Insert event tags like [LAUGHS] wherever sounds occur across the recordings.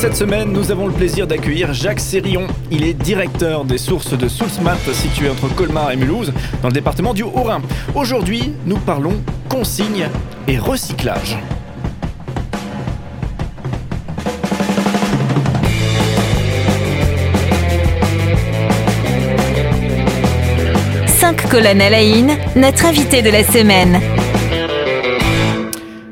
Cette semaine, nous avons le plaisir d'accueillir Jacques Sérillon. Il est directeur des sources de Soulsmat situées entre Colmar et Mulhouse, dans le département du Haut-Rhin. Aujourd'hui, nous parlons consigne et recyclage. Cinq colonnes à la in, notre invité de la semaine.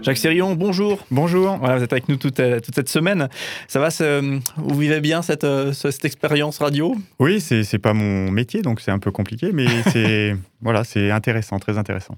Jacques Sérillon, bonjour. Bonjour. Voilà, vous êtes avec nous toute, euh, toute cette semaine. Ça va, ce- vous vivez bien cette, euh, cette expérience radio? Oui, c'est c'est pas mon métier, donc c'est un peu compliqué, mais [LAUGHS] c'est voilà, c'est intéressant, très intéressant.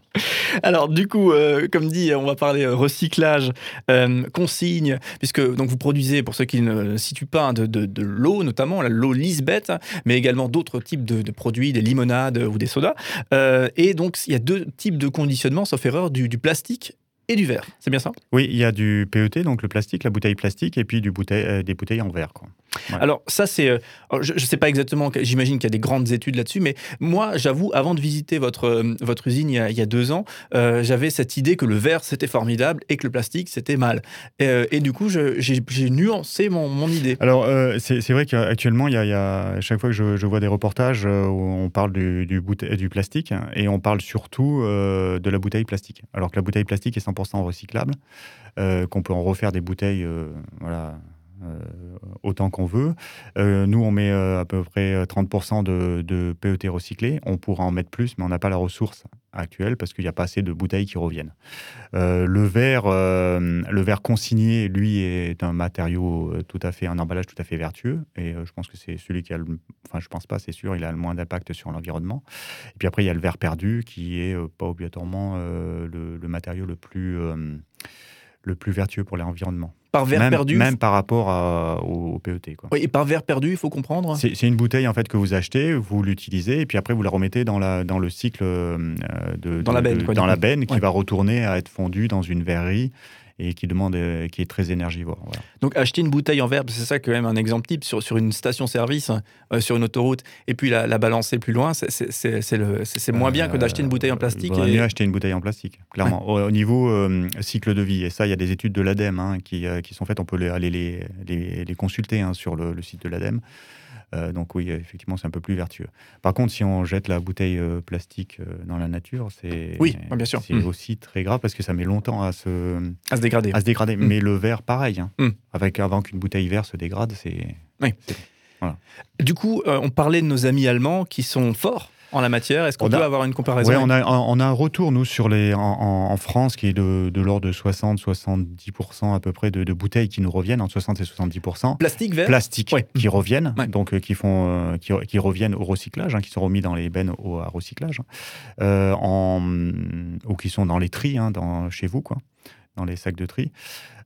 Alors du coup, euh, comme dit, on va parler euh, recyclage, euh, consigne, puisque donc vous produisez, pour ceux qui ne situent pas, de, de- de l'eau notamment, l'eau Lisbeth, mais également d'autres types de, de produits, des limonades ou des sodas. Euh, et donc il y a deux types de conditionnement, sauf erreur, du, du plastique et du verre. C'est bien ça? Oui, il y a du PET, donc le plastique, la bouteille plastique, et puis du bouteille, euh, des bouteilles en verre. Quoi. Ouais. Alors ça c'est, euh, je ne sais pas exactement, j'imagine qu'il y a des grandes études là-dessus, mais moi j'avoue, avant de visiter votre, euh, votre usine il y, a, il y a deux ans, j'avais cette idée que le verre c'était formidable et que le plastique c'était mal. Et, et du coup j'ai nuancé mon, mon idée. Alors, c'est vrai qu'actuellement, il y a, il y a- à chaque fois que je, je vois des reportages où on parle du, du, du plastique, et on parle surtout de la bouteille plastique. Alors que la bouteille plastique est 100% recyclable, euh, qu'on peut en refaire des bouteilles euh, autant qu'on veut. Euh, nous, on met euh, à peu près 30% de, PET recyclé. On pourra en mettre plus, mais on n'a pas la ressource actuelle parce qu'il n'y a pas assez de bouteilles qui reviennent. Euh, le verre, euh, le verre consigné, lui, est un matériau euh, tout à fait, un emballage tout à fait vertueux. Et euh, je pense que c'est celui qui a le, enfin, je pense pas, c'est sûr, il a le moins d'impact sur l'environnement. Et puis après, il y a le verre perdu, qui est euh, pas obligatoirement euh, le, matériau le plus, euh, le plus vertueux pour l'environnement. Par verre même, perdu même par rapport à- au, au PET. Quoi. Oui, et par verre perdu, il faut comprendre. C'est une bouteille en fait que vous achetez, vous l'utilisez et puis après vous la remettez dans, la, dans le cycle euh, de, Dans de- la benne, quoi, dans la benne qui Ouais. va retourner à être fondue dans une verrerie et qui demande euh, qui est très énergivore. voilà. Donc acheter une bouteille en verre, c'est ça quand même un exemple type sur, sur une station-service, euh, sur une autoroute, et puis la, la balancer plus loin, c'est- moins bien que d'acheter une bouteille en plastique. Il et- mieux acheter une bouteille en plastique, clairement. Au, au niveau euh, cycle de vie, et ça, il y a des études de l'ADEME hein, qui, qui sont faites, on peut aller les, les, les consulter hein, sur le, le site de l'ADEME. Euh, donc oui, effectivement, c'est un peu plus vertueux. Par contre, si on jette la bouteille euh, plastique euh, dans la nature, c'est Oui, bien sûr. c'est Mm. aussi très grave parce que ça met longtemps à se, à se dégrader. à se dégrader. Mm. Mais le verre, pareil. hein. Mm. Avec, avant qu'une bouteille verre se dégrade, c'est... Du coup, euh, on parlait de nos amis allemands qui sont forts en la matière. Est-ce qu'on On peut a- avoir une comparaison Ouais, on a, on a un retour, nous, sur les, en, France, qui est de, de l'ordre de 60-70% à peu près de, de bouteilles qui nous reviennent, entre 60 et 70%. Plastique, verre Plastiques Ouais. qui reviennent, Ouais. donc euh, qui, font, euh, qui, qui reviennent au recyclage, hein, qui sont remis dans les bennes au, à recyclage, euh, en, ou qui sont dans les tris, hein, dans, chez vous, quoi, dans les sacs de tri.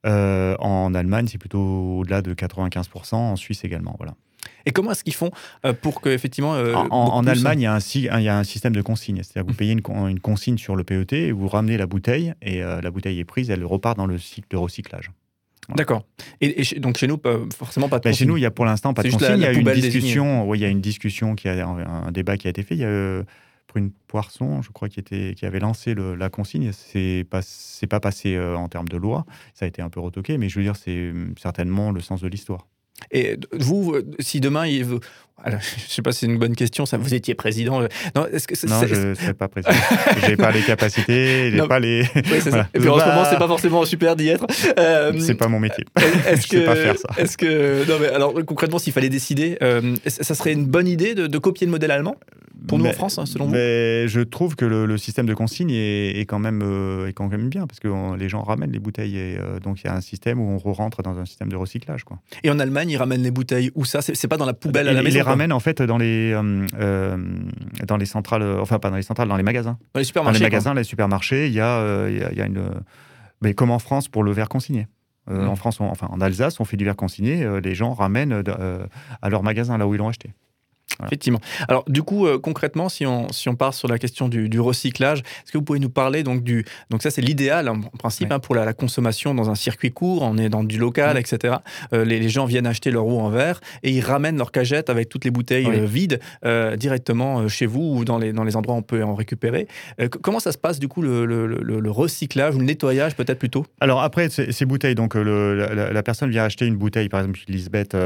Euh, en Allemagne, c'est plutôt au-delà de 95%, en Suisse également. Voilà. Et comment est-ce qu'ils font euh, pour que, effectivement. euh, En, Allemagne, il y, a un, si- il y a un système de consigne. C'est-à-dire que vous payez une, con- une consigne sur le PET et vous ramenez la bouteille et euh, la bouteille est prise, elle repart dans le cycle de recyclage. D'accord. Et, donc chez nous, pas- forcément pas de Ben, chez nous, il y a pour l'instant pas de consigne. la- la il y a une discussion. Oui, il y a une discussion qui a un, un débat qui a été fait. Il y a Prune Poisson, je crois, qui était qui avait lancé la consigne. C'est pas pas passé euh, en termes de loi. Ça a été un peu retoqué, mais je veux dire, c'est certainement le sens de l'histoire. Et vous, euh, si demain, il veut. Alors, [LAUGHS] je sais pas si c'est une bonne question, ça. Vous étiez président. euh, Non, est-ce que c'est- Non, c'est- je ne serais pas président. J'ai pas les capacités, j'ai Non. pas les. Oui, c'est ça. Voilà. Et puis en ce Bah, moment, c'est pas forcément super d'y être. Euh, C'est pas mon métier. Est-ce Je sais que, pas faire ça. Est-ce que non mais alors concrètement, s'il fallait décider, euh, ça serait une bonne idée de, de copier le modèle allemand pour nous en France, hein, selon vous? mais je trouve que le, le système de consigne est, est quand même euh, est quand même bien parce que euh, les gens ramènent les bouteilles et euh, donc il y a un système où on rentre dans un système de recyclage quoi. Et en Allemagne, ils ramènent les bouteilles où ça C'est pas dans la poubelle à Ils- la ils maison les quoi ramènent en fait dans les euh, euh, dans les centrales, enfin pas dans les centrales, dans les magasins. dans les Dans les supermarchés. quoi. magasins, les supermarchés, il y a euh, il y a- il y a une mais comme en France pour le verre consigné. Euh, Mm. En France, on- enfin en Alsace, on fait du verre consigné. les gens ramènent à leur magasin là où ils l'ont acheté. Effectivement. Alors, du coup, euh, concrètement, si on, si on part sur la question du, du recyclage, est-ce que vous pouvez nous parler donc du. Donc, ça, c'est l'idéal, en principe, Ouais. hein, pour la, la consommation dans un circuit court. On est dans du local, Mhm. etc. Euh, les, les gens viennent acheter leur eau en verre et ils ramènent leur cagette avec toutes les bouteilles euh, vides directement chez vous ou dans les, dans les endroits où on peut en récupérer. Comment ça se passe, du coup, le, le- le- le recyclage ou le nettoyage, peut-être plutôt? Alors après, ces, bouteilles, donc la, personne vient acheter une bouteille, par exemple Lisbeth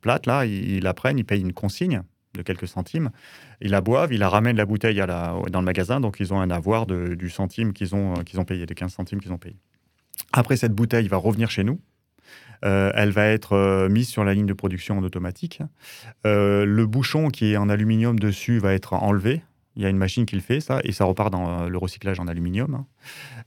plate, là, ils, ils la prennent, ils payent une consigne de quelques centimes, ils la boivent, ils la ramènent la bouteille dans le magasin, donc ils ont un avoir de- du centime qu'ils ont, euh, ont payé, des 15 centimes qu'ils ont payé. Après, cette bouteille va revenir chez nous. Euh, elle va être euh, mise sur la ligne de production en automatique. Le bouchon qui est en aluminium dessus va être enlevé. Il y a une machine qui le fait, ça, et ça repart dans euh, le recyclage en aluminium. hein.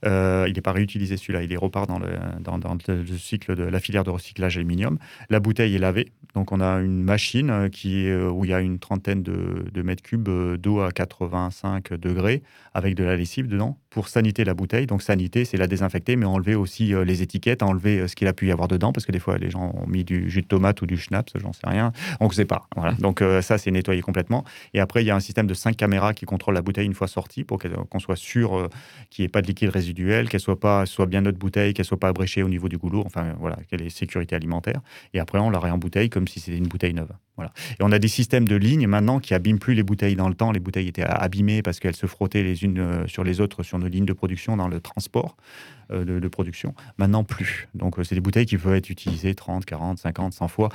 Euh, il n'est pas réutilisé celui-là, il repart dans le, cycle de la filière de recyclage aluminium. La bouteille est lavée, donc on a une machine euh, qui où il y a une trentaine de, de mètres cubes d'eau à 85 degrés avec de la lessive dedans pour saniter la bouteille. Donc saniter, c'est la désinfecter, mais enlever aussi euh, les étiquettes, enlever euh, ce qu'il a pu y avoir dedans, parce que des fois les gens ont mis du jus de tomate ou du schnapps, j'en sais rien, on ne sait pas. Voilà. Donc euh, ça, c'est nettoyé complètement. Et après, il y a un système de cinq caméras qui contrôle la bouteille une fois sortie pour qu'on soit sûr qu'il n'y ait pas de liquide résiduel, qu'elle soit pas soit bien notre bouteille, qu'elle soit pas abréchée au niveau du goulot, enfin voilà, qu'elle ait sécurité alimentaire. Et après, on la réembouteille comme si c'était une bouteille neuve. Et on a des systèmes de lignes maintenant qui abîment plus les bouteilles dans le temps. Les bouteilles étaient abîmées parce qu'elles se frottaient les unes euh, sur les autres sur nos lignes de production dans le transport euh, de, de production. Maintenant, plus. Donc, euh, c'est des bouteilles qui peuvent être utilisées 30, 40, 50, 100 fois.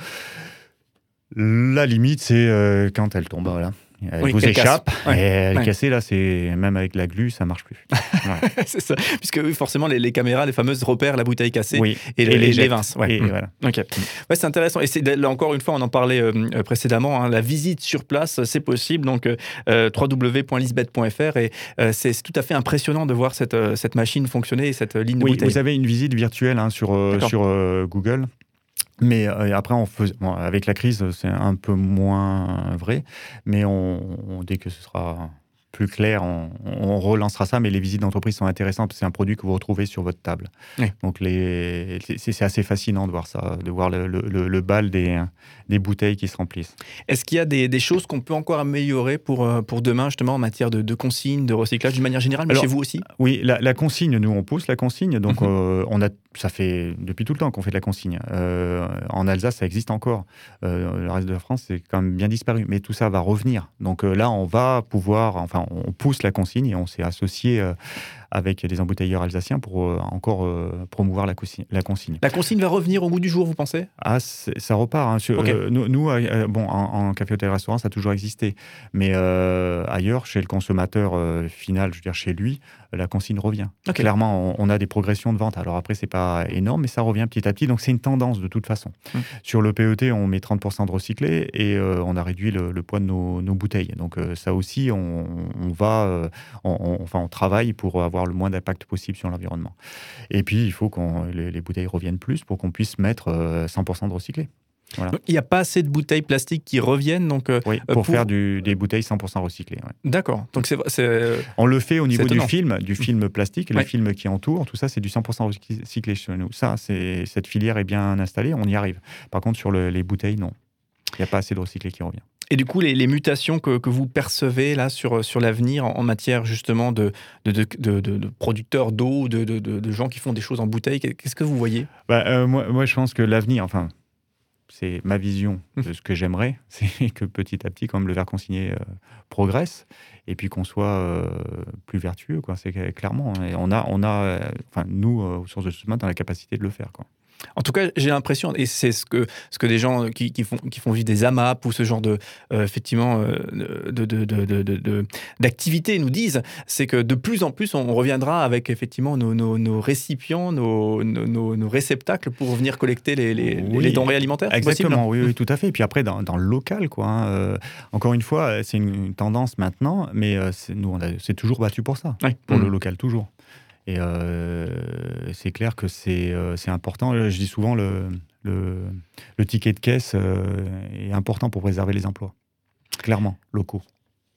La limite, c'est quand elle tombe, voilà. Elle Oui, vous échappe, Ouais. et elle Ouais. est cassée, là, c'est même avec la glu, ça marche plus. [LAUGHS] Voilà. C'est ça. Puisque forcément, les, les caméras, les fameuses, repèrent la bouteille cassée oui. et, Et les, les vinces. Ouais. Et Mm. voilà. Ouais, c'est intéressant. Et c'est là encore une fois, on en parlait euh, euh, précédemment. hein, la visite sur place, c'est possible. Donc euh, euh, www.lisbeth.fr et euh, c'est c'est tout à fait impressionnant de voir cette, euh, cette machine fonctionner et cette euh, ligne de Oui, bouteille. vous avez une visite virtuelle hein, sur, euh, sur euh, Google. Mais euh, après, avec la crise, c'est un peu moins vrai. Mais on, on- dès que ce sera plus clair, on, on relancera ça. Mais les visites d'entreprise sont intéressantes. C'est un produit que vous retrouvez sur votre table. Oui. Donc les, c'est assez fascinant de voir ça, de voir le, le- le- le bal des, des bouteilles qui se remplissent. Est-ce qu'il y a des, des choses qu'on peut encore améliorer pour, euh, pour demain, justement, en matière de, de consignes, de recyclage, d'une manière générale, mais Alors, chez vous aussi? Oui, la, la consigne, nous on pousse la consigne, donc Mhm. euh, on a, ça fait depuis tout le temps qu'on fait de la consigne. Euh, en Alsace, ça existe encore. Euh, le reste de la France, c'est quand même bien disparu, mais tout ça va revenir. Donc là, on va pouvoir, enfin, on pousse la consigne et on s'est associé euh, avec des embouteilleurs alsaciens pour euh, encore euh, promouvoir la, consigne- la consigne. La consigne va revenir au bout du jour, vous pensez? Ah, ça repart. hein. Sur- euh, nous, nous, bon, en, en café hôtel restaurant, ça a toujours existé. Mais ailleurs, chez le consommateur final, je veux dire chez lui, la consigne revient. Clairement, on, on a des progressions de vente. Alors après, c'est pas énorme, mais ça revient petit à petit. Donc c'est une tendance de toute façon. Mm. Sur le PET, on met 30% de recyclé et euh, on a réduit le, le poids de nos, nos bouteilles. Donc euh, ça aussi, on, on va, euh, on- enfin, on travaille pour avoir le moins d'impact possible sur l'environnement. Et puis, il faut que les, les bouteilles reviennent plus pour qu'on puisse mettre euh, 100% de recyclé. Il n'y a pas assez de bouteilles plastiques qui reviennent, donc euh, Oui, Euh, pour, pour- faire du- des bouteilles 100% recyclées. ouais. d'accord. Donc c'est euh, On le fait au niveau du film, du film [LAUGHS] plastique, Ouais. les films qui entourent, tout ça, c'est du 100% recyclé chez nous. Ça, c'est cette filière est bien installée, on y arrive. Par contre, sur le- les bouteilles, non. Il n'y a pas assez de recyclé qui revient. Et du coup, les, les mutations que, que vous percevez là sur, sur l'avenir en, en matière justement de, de, de, producteurs d'eau, de, de, de- de gens qui font des choses en bouteille, qu'est-ce que vous voyez? Bah, euh, moi, moi, je pense que l'avenir, enfin, c'est ma vision de ce que j'aimerais, [LAUGHS] c'est que petit à petit, comme le verre consigné euh, progresse, et puis qu'on soit euh, plus vertueux, quoi. C'est clairement. hein. On a, on a, enfin, nous, aux sources de Sousmat, dans la capacité de le faire, quoi. En tout cas, j'ai l'impression, et c'est ce que, ce que des gens qui, qui font, qui font vivre des AMAP ou ce genre de, euh, effectivement, euh, de, d'activités nous disent, c'est que de plus en plus, on reviendra avec effectivement nos, nos, nos récipients, nos, nos, réceptacles pour venir collecter les, les, Oui. les denrées alimentaires. Exactement, oui, oui, tout à fait. Et puis après, dans, dans le local, quoi. hein, euh, encore une fois, c'est une, une tendance maintenant, mais euh, nous, on a- c'est toujours battu pour ça, pour le local, toujours. Et euh, c'est clair que c'est euh, important. Je dis souvent, le, le, ticket de caisse euh, est important pour préserver les emplois. Clairement, locaux.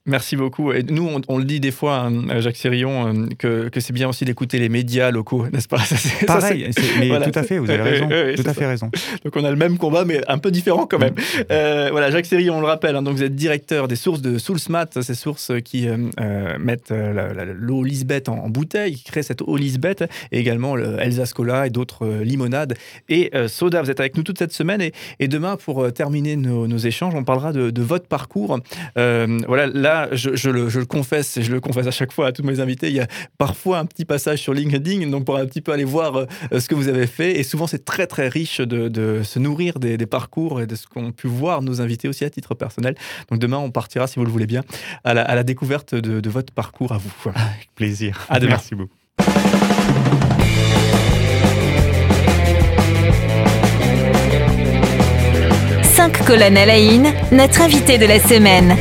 Merci beaucoup. Et nous, on, le dit des fois, hein, Jacques Sirion, euh, que, que c'est bien aussi d'écouter les médias locaux, n'est-ce pas? [LAUGHS] Ça, Pareil, mais tout à fait, vous avez raison. tout à fait raison. Donc on a le même combat, mais un peu différent quand même. Mm. Euh, voilà, Jacques Sirion, on le rappelle, hein, donc vous êtes directeur des sources de Soulsmat, ces sources qui euh, mettent l'eau Lisbeth en, bouteille, qui créent cette eau Lisbeth, et également le Elsa Scola et d'autres limonades et soda. Vous êtes avec nous toute cette semaine, et, et demain, pour terminer nos, nos, échanges, on parlera de, de votre parcours. voilà, là, je, le, confesse, et je le confesse à chaque fois à tous mes invités, il y a parfois un petit passage sur LinkedIn, donc pour un petit peu aller voir euh, ce que vous avez fait. Et souvent, c'est très, très riche de, se nourrir des, parcours et de ce qu'ont pu voir nos invités aussi à titre personnel. Donc demain, on partira, si vous le voulez bien, à la, découverte de, votre parcours à vous. Avec plaisir. À demain. Merci beaucoup. Cinq colonnes à la notre invité de la semaine.